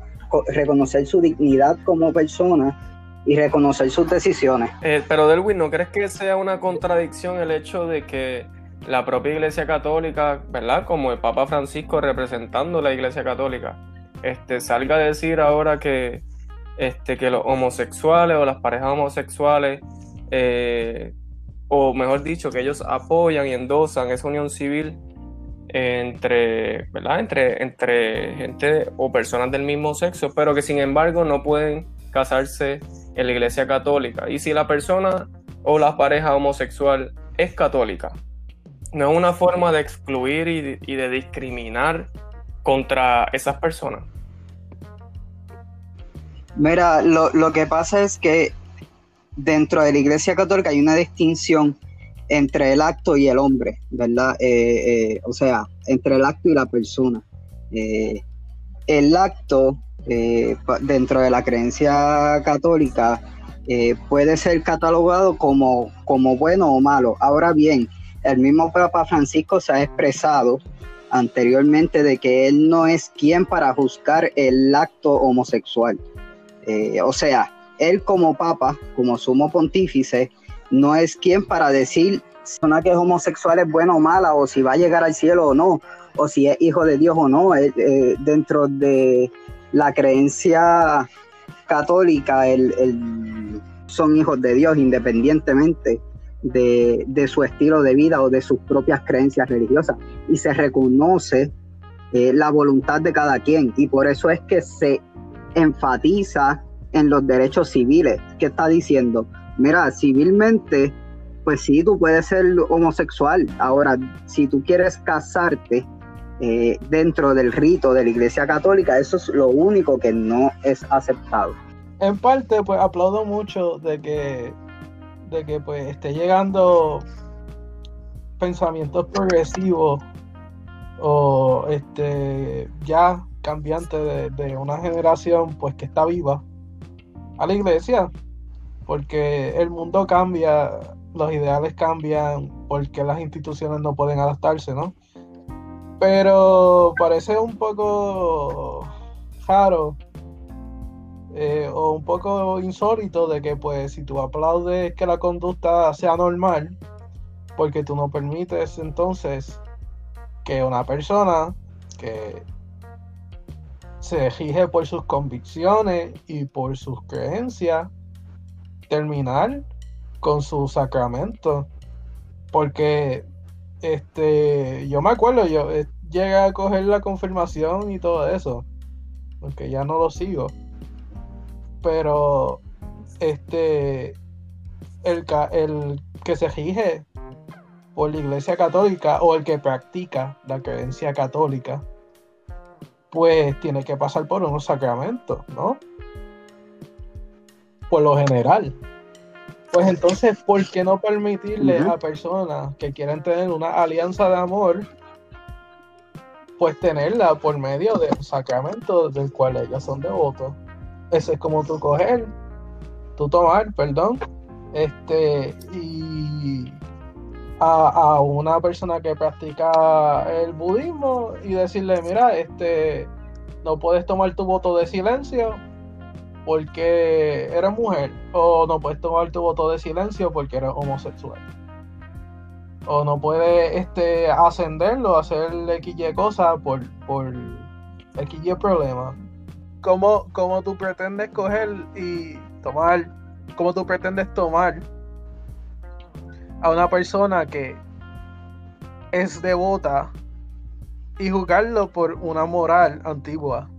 reconocer su dignidad como persona y reconocer sus decisiones. Eh, pero Delwin, ¿no crees que sea una contradicción el hecho de que la propia Iglesia Católica, ¿verdad? Como el Papa Francisco representando la Iglesia Católica, este, salga a decir ahora que, este, que los homosexuales o las parejas homosexuales, eh, o mejor dicho, que ellos apoyan y endosan esa unión civil entre, ¿verdad? Entre, entre gente o personas del mismo sexo, pero que sin embargo no pueden casarse en la iglesia católica. Y si la persona o la pareja homosexual es católica, no es una forma de excluir y de, discriminar contra esas personas. Mira, lo, lo que pasa es que dentro de la iglesia católica hay una distinción entre el acto y el hombre, ¿verdad? Eh, eh, o sea, entre el acto y la persona. Eh, el acto dentro de la creencia católica puede ser catalogado como, como bueno o malo. Ahora bien, el mismo Papa Francisco se ha expresado anteriormente de que él no es quien para juzgar el acto homosexual. O sea, él como papa, como sumo pontífice, no es quien para decir si una que es homosexual es buena o mala, o si va a llegar al cielo o no, o si es hijo de Dios o no. Eh, eh, dentro de la creencia católica, son hijos de Dios independientemente de, su estilo de vida o de sus propias creencias religiosas. Y se reconoce la voluntad de cada quien. Y por eso es que se enfatiza en los derechos civiles. ¿Qué está diciendo? Mira, civilmente, pues sí, tú puedes ser homosexual. Ahora, si tú quieres casarte eh, dentro del rito de la Iglesia Católica, eso es lo único que no es aceptado. En parte, pues aplaudo mucho de que, de que pues esté llegando pensamientos progresivos o este ya cambiante de, una generación pues que está viva a la iglesia porque el mundo cambia los ideales cambian porque las instituciones no pueden adaptarse no pero parece un poco raro eh, o un poco insólito de que pues si tú aplaudes que la conducta sea normal porque tú no permites entonces que una persona que se rige por sus convicciones y por sus creencias, terminar con su sacramento. Porque este, yo me acuerdo, yo eh, llegué a coger la confirmación y todo eso, porque ya no lo sigo. Pero este el, el que se rige por la iglesia católica o el que practica la creencia católica pues tiene que pasar por unos sacramentos, ¿no? Por lo general. Pues entonces, ¿por qué no permitirle a personas que quieren tener una alianza de amor, pues tenerla por medio de un sacramento del cual ellos son devotos? Ese es como tú coger, tú tomar, perdón, este, y a, una persona que practica el budismo y decirle, mira, este, no puedes tomar tu voto de silencio porque eres mujer, o no puedes tomar tu voto de silencio porque eres homosexual. O no puedes este, ascenderlo, hacer XY cosas por, por XY problema. ¿Cómo, ¿Cómo tú pretendes coger y tomar, cómo tú pretendes tomar a una persona que es devota y juzgarlo por una moral antigua.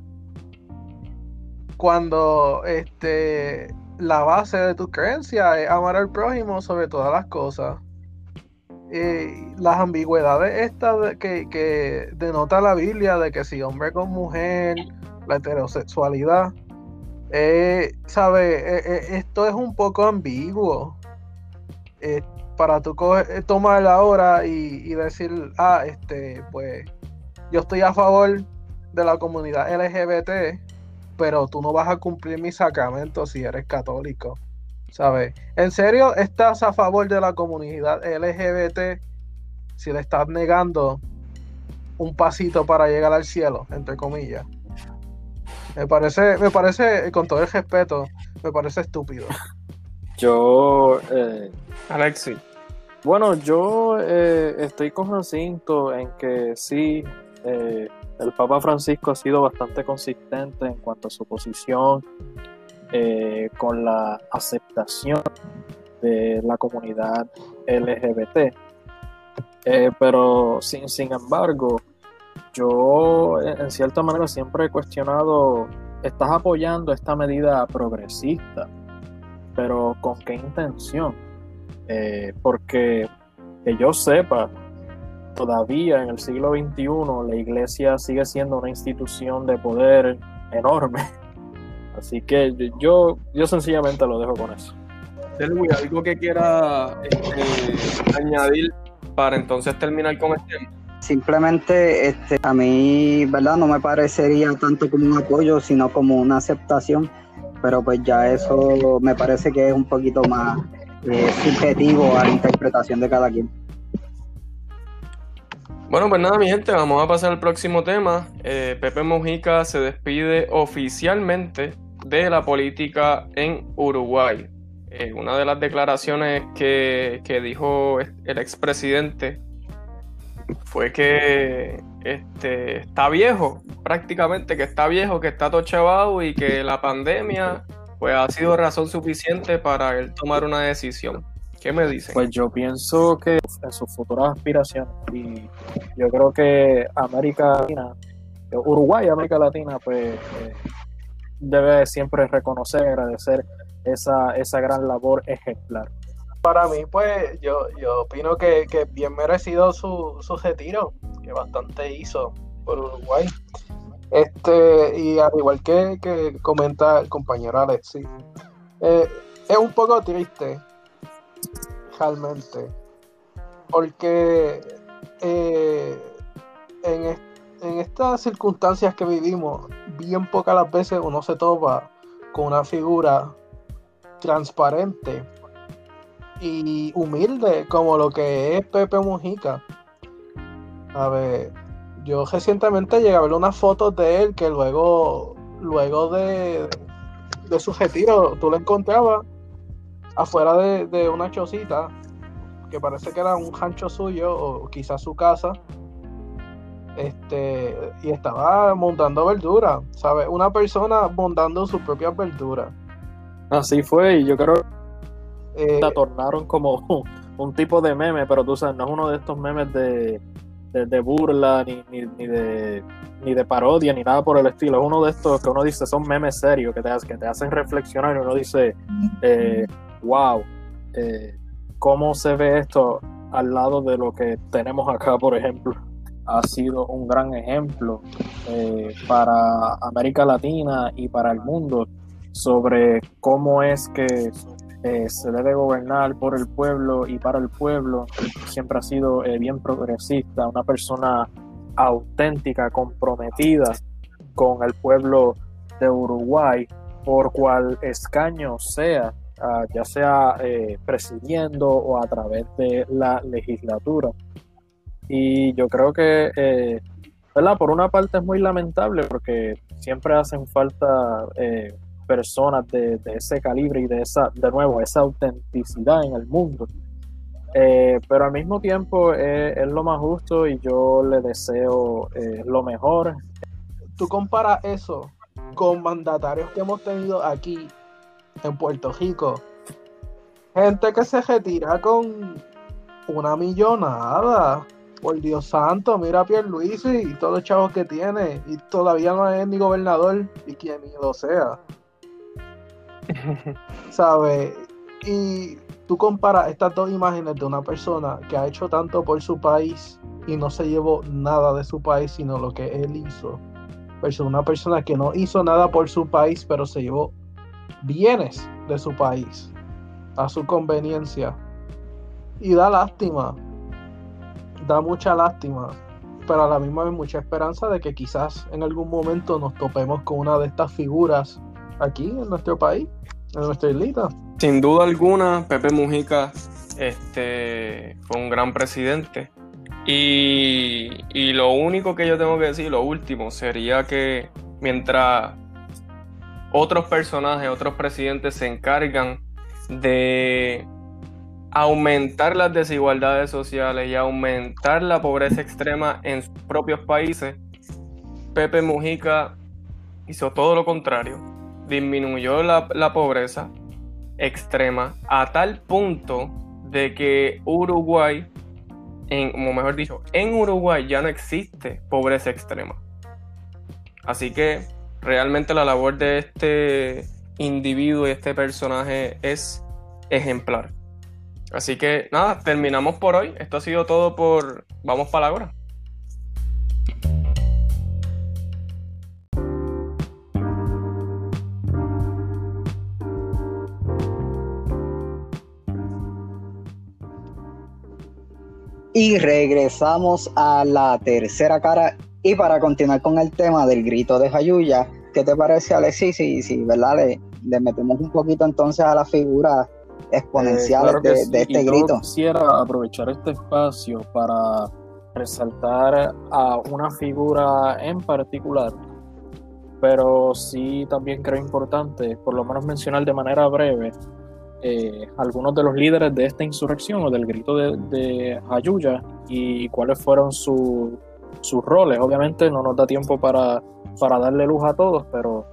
Cuando este la base de tu creencia es amar al prójimo sobre todas las cosas. Las ambigüedades estas que, que denota la Biblia de que si hombre con mujer, la heterosexualidad, eh, ¿sabe? Eh, eh, esto es un poco ambiguo para tú eh, tomar ahora y, y decir, ah, este, pues yo estoy a favor de la comunidad LGBT, pero tú no vas a cumplir mis sacramentos si eres católico. ¿Sabes? ¿En serio estás a favor de la comunidad LGBT si le estás negando un pasito para llegar al cielo, entre comillas? Me parece, me parece, con todo el respeto, me parece estúpido. Yo, eh, Alexi. Bueno, yo eh, estoy con Jacinto en que sí, eh, el Papa Francisco ha sido bastante consistente en cuanto a su posición eh, con la aceptación de la comunidad LGBT. pero sin, sin embargo, yo en cierta manera siempre he cuestionado, estás apoyando esta medida progresista pero ¿con qué intención? Eh, porque que yo sepa, todavía en el siglo XXI la iglesia sigue siendo una institución de poder enorme. Así que yo, yo sencillamente lo dejo con eso. algo que quiera este, añadir para entonces terminar con el tema. Simplemente este, a mí, ¿verdad? No me parecería tanto como un apoyo, sino como una aceptación, pero pues ya eso me parece que es un poquito más eh, subjetivo a la interpretación de cada quien. Bueno, pues nada, mi gente, vamos a pasar al próximo tema. Eh, Pepe Mujica se despide oficialmente de la política en Uruguay. Eh, una de las declaraciones que, que dijo el expresidente fue que este, está viejo, prácticamente que está viejo, que está todo y que la pandemia pues ha sido razón suficiente para él tomar una decisión. ¿Qué me dicen? Pues yo pienso que en sus futuras aspiraciones y yo creo que América Latina, Uruguay América Latina, pues eh, debe siempre reconocer, agradecer esa, esa gran labor ejemplar. Para mí, pues yo, yo opino que, que bien merecido su, su retiro, que bastante hizo por Uruguay. Este, y al igual que, que comenta el compañero Alexis, eh, es un poco triste, realmente, porque eh, en, en estas circunstancias que vivimos, bien pocas las veces uno se topa con una figura transparente y humilde como lo que es Pepe Mujica. A ver, yo recientemente llegué a ver unas fotos de él que luego, luego de, de su retiro, tú lo encontrabas afuera de, de una chocita que parece que era un rancho suyo o quizás su casa este, y estaba montando verdura, ¿sabes? Una persona montando sus propias verduras. Así fue, y yo creo eh, la tornaron como un, tipo de meme, pero tú sabes, no es uno de estos memes de, de, burla, ni, ni, de, ni de parodia, ni nada por el estilo. Es uno de estos que uno dice son memes serios, que te, que te hacen reflexionar y uno dice, eh, wow, eh, ¿cómo se ve esto al lado de lo que tenemos acá, por ejemplo? ha sido un gran ejemplo eh, para América Latina y para el mundo sobre cómo es que eh, se debe gobernar por el pueblo y para el pueblo. Siempre ha sido eh, bien progresista, una persona auténtica, comprometida con el pueblo de Uruguay, por cual escaño sea, ah, ya sea presidiendo o a través de la legislatura. Y yo creo que, eh, ¿verdad? Por una parte es muy lamentable porque siempre hacen falta eh, personas de, ese calibre y de esa, de nuevo, esa autenticidad en el mundo. Eh, pero al mismo tiempo es lo más justo y yo le deseo lo mejor. Tú comparas eso con mandatarios que hemos tenido aquí en Puerto Rico. Gente que se retira con una millonada por Dios santo, mira a Pierluisi y todos los chavos que tiene. Y todavía no es ni gobernador y quien lo sea. ¿Sabes? Y tú comparas estas dos imágenes de una persona que ha hecho tanto por su país y no se llevó nada de su país, sino lo que él hizo. Versus una persona que no hizo nada por su país, pero se llevó bienes de su país a su conveniencia. Y da lástima, da mucha lástima, pero a la misma vez mucha esperanza de que quizás en algún momento nos topemos con una de estas figuras aquí en nuestro país, en nuestra islita. Sin duda alguna, Pepe Mujica este, fue un gran presidente. Y, y lo único que yo tengo que decir, lo último, sería que mientras otros personajes, otros presidentes se encargan de aumentar las desigualdades sociales y aumentar la pobreza extrema en sus propios países, Pepe Mujica hizo todo lo contrario. Disminuyó la, pobreza extrema a tal punto de que Uruguay, en, o mejor dicho, en Uruguay ya no existe pobreza extrema. Así que realmente la labor de este individuo y este personaje es ejemplar. Así que nada, terminamos por hoy. Esto ha sido todo por Vamos para la hora. Y regresamos a la tercera cara. Y para continuar con el tema del grito de Jayuya, ¿qué te parece, Alexis? Si, si ¿verdad? Le, metemos un poquito entonces a la figura exponencial eh, de, este grito. Quisiera aprovechar este espacio para resaltar a una figura en particular, pero sí también creo importante, por lo menos mencionar de manera breve, eh, algunos de los líderes de esta insurrección o del grito de, de Hayuya y cuáles fueron sus roles. Obviamente no nos da tiempo para, para darle luz a todos, pero,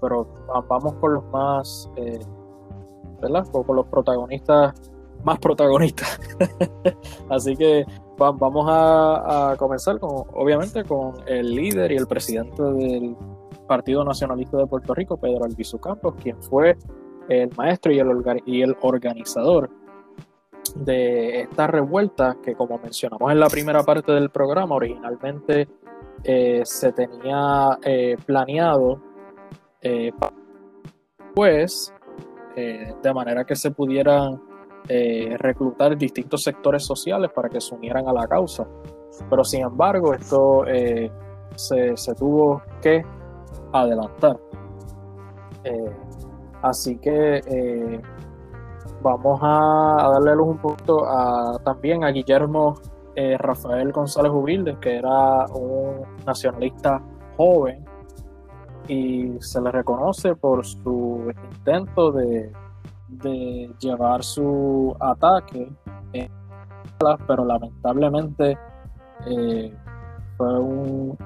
pero vamos con los más, eh, ¿verdad? Con los protagonistas más protagonistas. Así que vamos a, comenzar con, obviamente, con el líder y el presidente del Partido Nacionalista de Puerto Rico, Pedro Albizu Campos, quien fue el maestro y el, y el organizador de esta revuelta que como mencionamos en la primera parte del programa, originalmente eh, se tenía eh, planeado eh, pues de manera que se pudieran reclutar distintos sectores sociales para que se unieran a la causa. Pero sin embargo, esto se, se, tuvo que adelantar. Así que eh, vamos a, darle luz un poquito a, también a Guillermo eh, Rafael González Ubilde, que era un nacionalista joven y se le reconoce por su intento de, llevar su ataque, pero lamentablemente eh, fue un,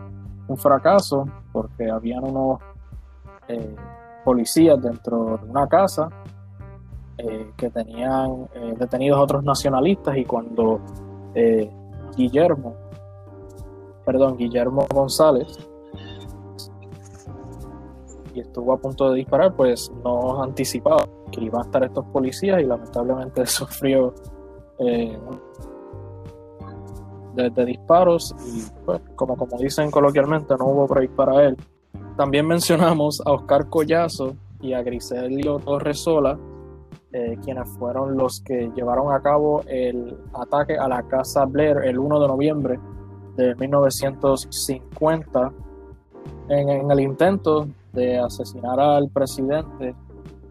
un, fracaso porque habían unos policías dentro de una casa eh, que tenían eh, detenidos otros nacionalistas y cuando eh, Guillermo, perdón, Guillermo González, y estuvo a punto de disparar, pues no anticipaba que iban a estar estos policías y lamentablemente sufrió de, disparos y pues, como, como dicen coloquialmente no hubo break para él también mencionamos a Oscar Collazo y a Griselio Torresola, eh, quienes fueron los que llevaron a cabo el ataque a la casa Blair el 1 de noviembre de 1950 en, el intento de asesinar al presidente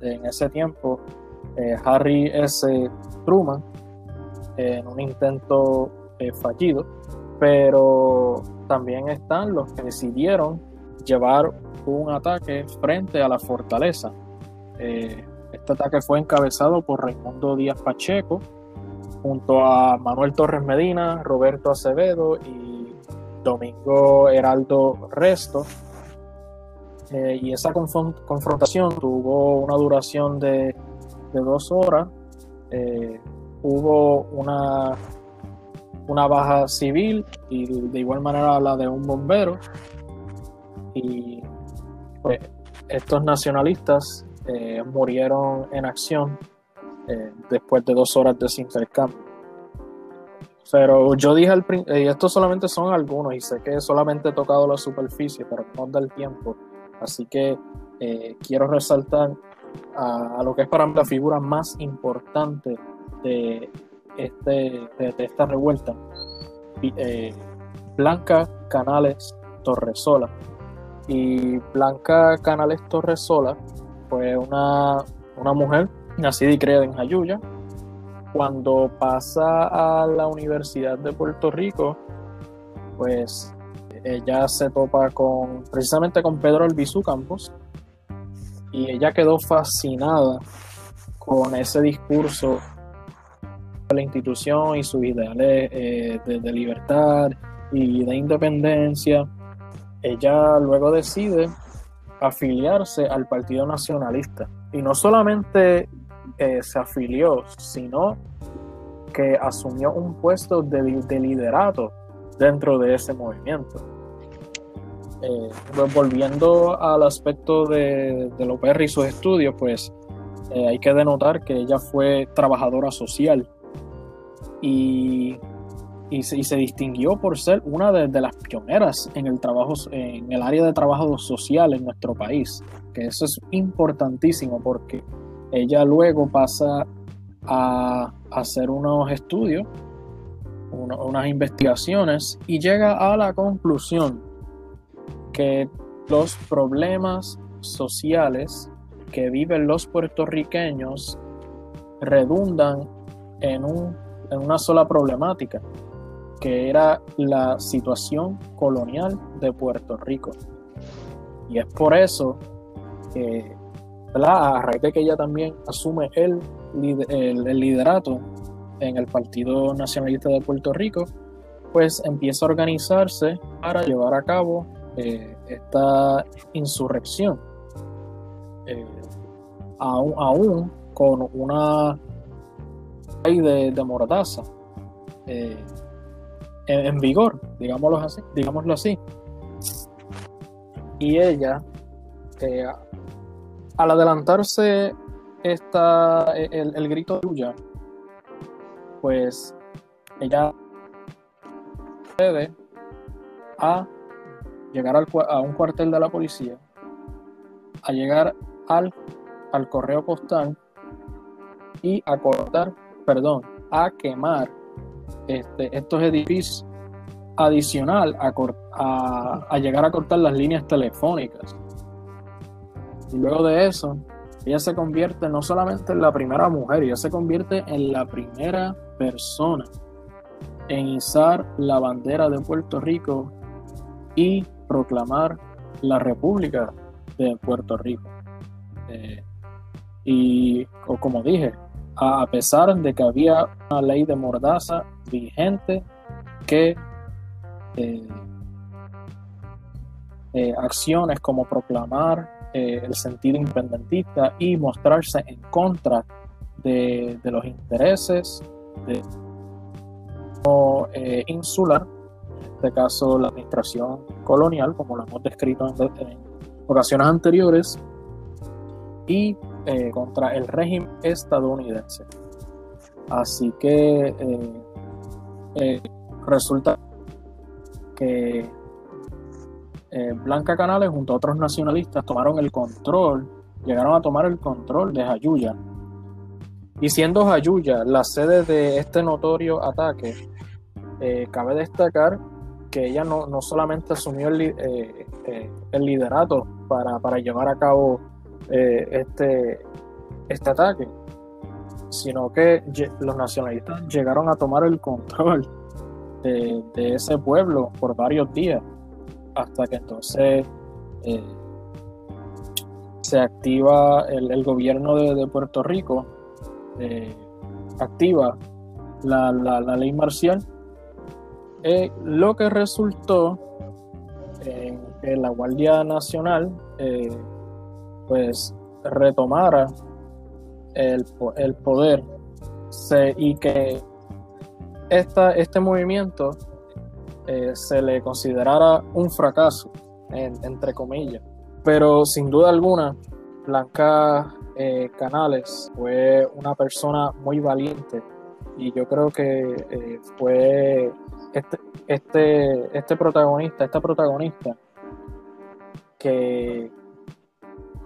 en ese tiempo, eh, Harry S. Truman, en un intento eh, fallido, pero también están los que decidieron llevar un ataque frente a la fortaleza. Eh, este ataque fue encabezado por Raimundo Díaz Pacheco, junto a Manuel Torres Medina, Roberto Acevedo y Domingo Heraldo Resto. Eh, y esa confrontación tuvo una duración de, dos horas. Eh, hubo una, una baja civil y de igual manera la de un bombero y pues estos nacionalistas eh, murieron en acción eh, después de dos horas de ese intercambio. Pero yo dije al principio, y estos solamente son algunos, y sé que solamente he tocado la superficie, pero no da el tiempo. Así que eh, quiero resaltar a, lo que es para mí la figura más importante de, este, de esta revuelta. Blanca Canales Torresola, y Blanca Canales Torresola fue una, mujer nacida y creada en Jayuya. Cuando pasa a la Universidad de Puerto Rico, pues ella se topa con precisamente con Pedro Albizu Campos y ella quedó fascinada con ese discurso de la institución y sus ideales eh, de libertad y de independencia ella luego decide afiliarse al Partido Nacionalista. Y no solamente eh, se afilió, sino que asumió un puesto de, liderato dentro de ese movimiento. Eh, pues volviendo al aspecto de, de y sus estudios, pues eh, hay que denotar que ella fue trabajadora social y y se, distinguió por ser una de, las pioneras en el trabajo en el área de trabajo social en nuestro país que eso es importantísimo porque ella luego pasa a, hacer unos estudios unas investigaciones y llega a la conclusión que los problemas sociales que viven los puertorriqueños redundan en, un, en una sola problemática, que era la situación colonial de Puerto Rico. Y es por eso que, a raíz de que ella también asume el, el, liderato en el Partido Nacionalista de Puerto Rico, pues empieza a organizarse para llevar a cabo eh, esta insurrección. Eh, aún, con una ley de, de mordaza eh, en, vigor, digámoslo así, digámoslo así. Y ella, al adelantarse esta, el, el grito de huya, pues ella procede a llegar al, a un cuartel de la policía, a llegar al, al correo postal y a cortar, perdón, a quemar este, estos edificios adicional a, a, a, llegar a cortar las líneas telefónicas. Y luego de eso, ella se convierte no solamente en la primera mujer, ella se convierte en la primera persona en izar la bandera de Puerto Rico y proclamar la República de Puerto Rico. Eh, y como dije, a pesar de que había una ley de mordaza vigente que eh, eh, acciones como proclamar el sentido independentista y mostrarse en contra de, los intereses de, insular este caso la administración colonial, como lo hemos descrito en, ocasiones anteriores, y eh, contra el régimen estadounidense. Así que eh, eh, resulta que Blanca Canales junto a otros nacionalistas tomaron el control, llegaron a tomar el control de Jayuya. Y siendo Jayuya la sede de este notorio ataque, cabe destacar que ella no, no solamente asumió el, eh, eh, el liderato para, para, llevar a cabo eh, este, este ataque, sino que los nacionalistas llegaron a tomar el control de, ese pueblo por varios días, hasta que entonces se activa el, gobierno de, Puerto Rico, activa la, ley marcial eh, lo que resultó en que la Guardia Nacional eh, pues retomara el, poder y que esta, este movimiento eh, se le considerara un fracaso, entre comillas. Pero sin duda alguna, Blanca Canales fue una persona muy valiente y yo creo que fue este, este, este protagonista, esta protagonista, que,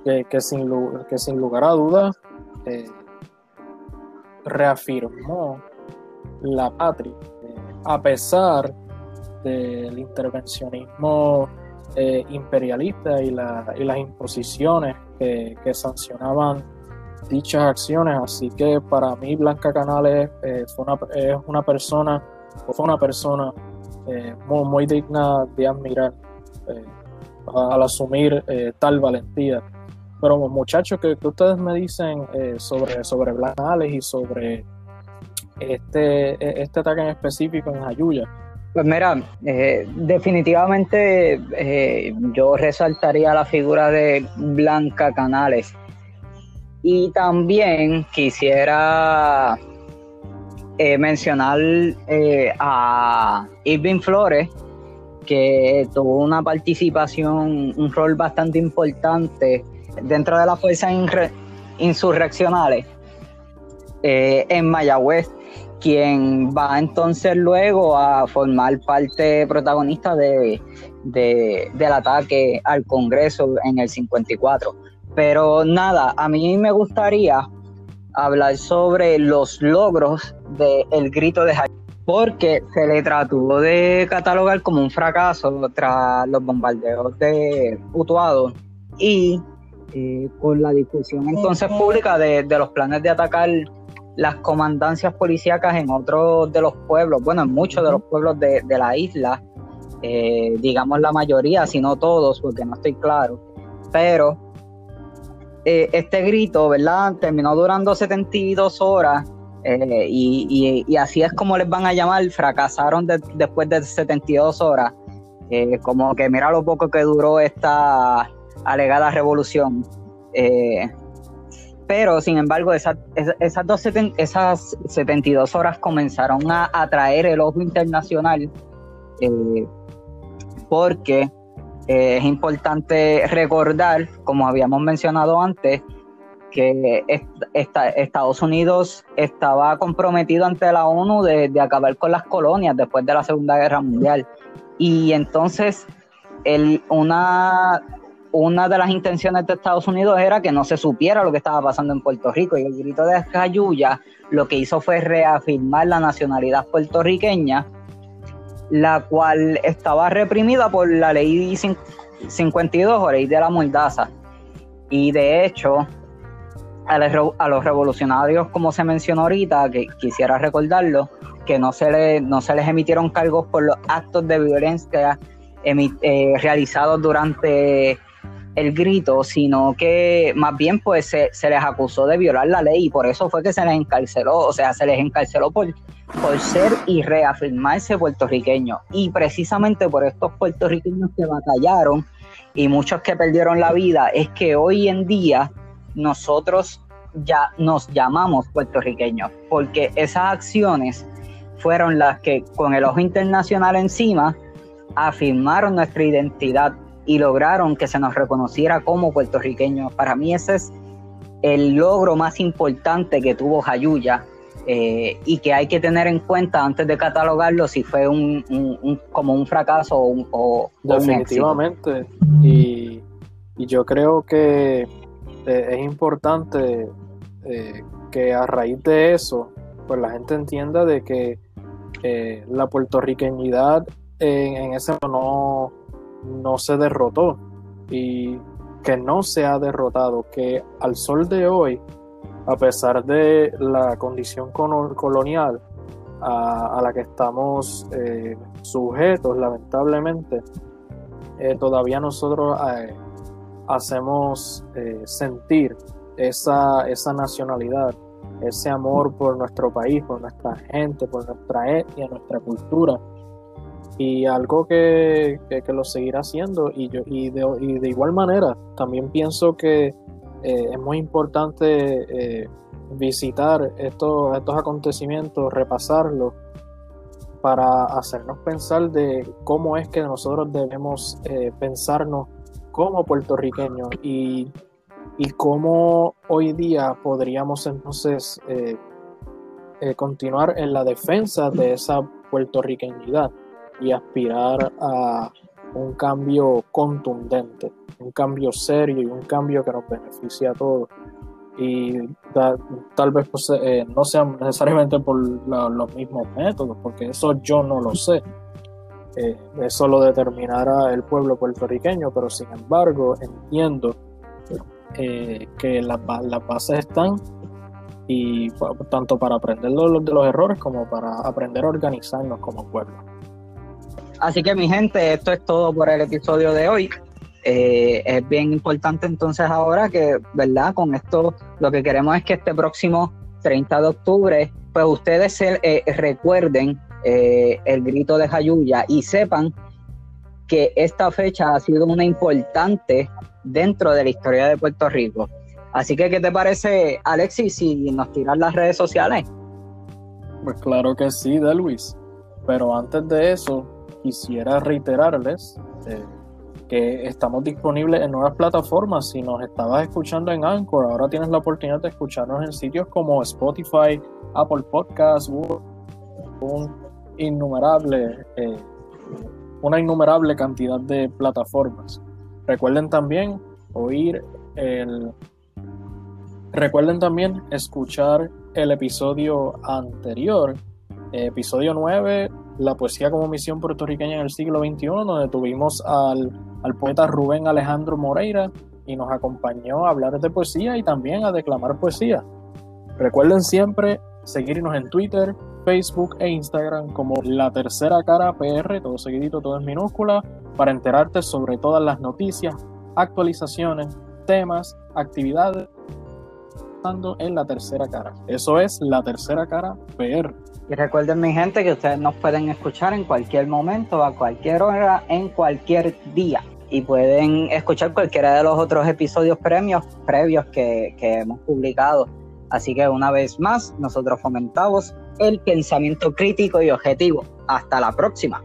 que, sin, que sin lugar a dudas eh, reafirmó la patria, eh, a pesar del intervencionismo eh, imperialista y, las imposiciones que, sancionaban dichas acciones. Así que para mí Blanca Canales fue una, es una persona fue una persona muy, digna de admirar al asumir tal valentía. Pero muchachos, ¿qué, ustedes me dicen sobre, sobre Alex y sobre este, e, este ataque en específico en Ayuya? Pues mira, definitivamente yo resaltaría la figura de Blanca Canales. Y también quisiera eh, mencionar eh, a Irving Flores, que tuvo una participación, un rol bastante importante dentro de las fuerzas insurreccionales eh, en Mayagüez, quien va entonces luego a formar parte protagonista de, del ataque al Congreso en el 54. Pero nada, a mí me gustaría hablar sobre los logros del grito de Jayuya. porque se le trató de catalogar como un fracaso tras los bombardeos de Utuado y eh, con la discusión entonces pública de, los planes de atacar las comandancias policíacas en otros de los pueblos, bueno, en muchos de los pueblos de, la isla, eh, digamos la mayoría, si no todos, porque no estoy claro, pero eh, este grito, ¿verdad? Terminó durando 72 horas eh, y, así es como les van a llamar, fracasaron después de 72 horas. Eh, como que mira lo poco que duró esta alegada revolución. pero, sin embargo, esas, dos esas 72 horas comenzaron a atraer el ojo internacional porque es importante recordar, como habíamos mencionado antes, que Estados Unidos estaba comprometido ante la ONU de, acabar con las colonias después de la Segunda Guerra Mundial. Y entonces una, una de las intenciones de Estados Unidos era que no se supiera lo que estaba pasando en Puerto Rico. Y el grito de Cayuya lo que hizo fue reafirmar la nacionalidad puertorriqueña la cual estaba reprimida por la ley 52 o ley de la Mordaza. Y de hecho, a, los revolucionarios, como se mencionó ahorita, que quisiera recordarlo, que no se, no se les emitieron cargos por los actos de violencia eh, realizados durante el grito, sino que más bien pues se, les acusó de violar la ley y por eso fue que se les encarceló, o sea, se les encarceló por, por ser y reafirmarse puertorriqueños. Y precisamente por estos puertorriqueños que batallaron y muchos que perdieron la vida, es que hoy en día nosotros ya nos llamamos puertorriqueños, porque esas acciones fueron las que con el ojo internacional encima afirmaron nuestra identidad y lograron que se nos reconociera como puertorriqueños. Para mí ese es el logro más importante que tuvo Jayuya eh, y que hay que tener en cuenta antes de catalogarlo si fue un, como un fracaso o, o definitivamente y, yo creo que eh, es importante eh, que a raíz de eso pues la gente entienda de que la puertorriqueñidad en, en ese no no se derrotó y que no se ha derrotado, que al sol de hoy, a pesar de la condición colonial a, la que estamos eh, sujetos, lamentablemente, eh, todavía nosotros eh, hacemos sentir esa, esa nacionalidad, ese amor por nuestro país, por nuestra gente, por nuestra etnia, nuestra cultura y algo que, lo seguirá haciendo. Y, yo, y, de, igual manera también pienso que eh, es muy importante eh, visitar estos, estos acontecimientos, repasarlos para hacernos pensar de cómo es que nosotros debemos eh, pensarnos como puertorriqueños y, y, cómo hoy día podríamos entonces continuar en la defensa de esa puertorriqueñidad y aspirar a un cambio contundente, un cambio serio y un cambio que nos beneficie a todos. Y tal vez pues, eh, no sean necesariamente por los mismos métodos, porque eso yo no lo sé. Eh, eso lo determinará el pueblo puertorriqueño, pero sin embargo entiendo eh, que las, bases están y tanto para aprender de los errores como para aprender a organizarnos como pueblo. Así que mi gente, esto es todo por el episodio de hoy. Eh, es bien importante entonces ahora que, ¿verdad? Con esto lo que queremos es que este próximo 30 de octubre, pues ustedes eh, recuerden eh, el grito de Jayuya y sepan que esta fecha ha sido una importante dentro de la historia de Puerto Rico. Así que, ¿qué te parece, Alexis, si nos tiras las redes sociales? Pues claro que sí, Luis. Pero antes de eso, quisiera reiterarles eh, que estamos disponibles en nuevas plataformas. Si nos estabas escuchando en Anchor, ahora tienes la oportunidad de escucharnos en sitios como Spotify, Apple Podcasts, un innumerable, eh, una innumerable cantidad de plataformas. Recuerden también oír el. Recuerden también escuchar el episodio anterior episodio 9, la poesía como misión puertorriqueña en el siglo XXI, donde tuvimos al, al poeta Rubén Alejandro Moreira y nos acompañó a hablar de poesía y también a declamar poesía. Recuerden siempre seguirnos en Twitter, Facebook e Instagram como La Tercera Cara PR, todo seguidito, todo en minúscula, para enterarte sobre todas las noticias, actualizaciones, temas, actividades en La Tercera Cara. Eso es La Tercera Cara PR. Y recuerden mi gente que ustedes nos pueden escuchar en cualquier momento, a cualquier hora, en cualquier día. Y pueden escuchar cualquiera de los otros episodios premios, previos que, que hemos publicado. Así que una vez más, nosotros fomentamos el pensamiento crítico y objetivo. Hasta la próxima.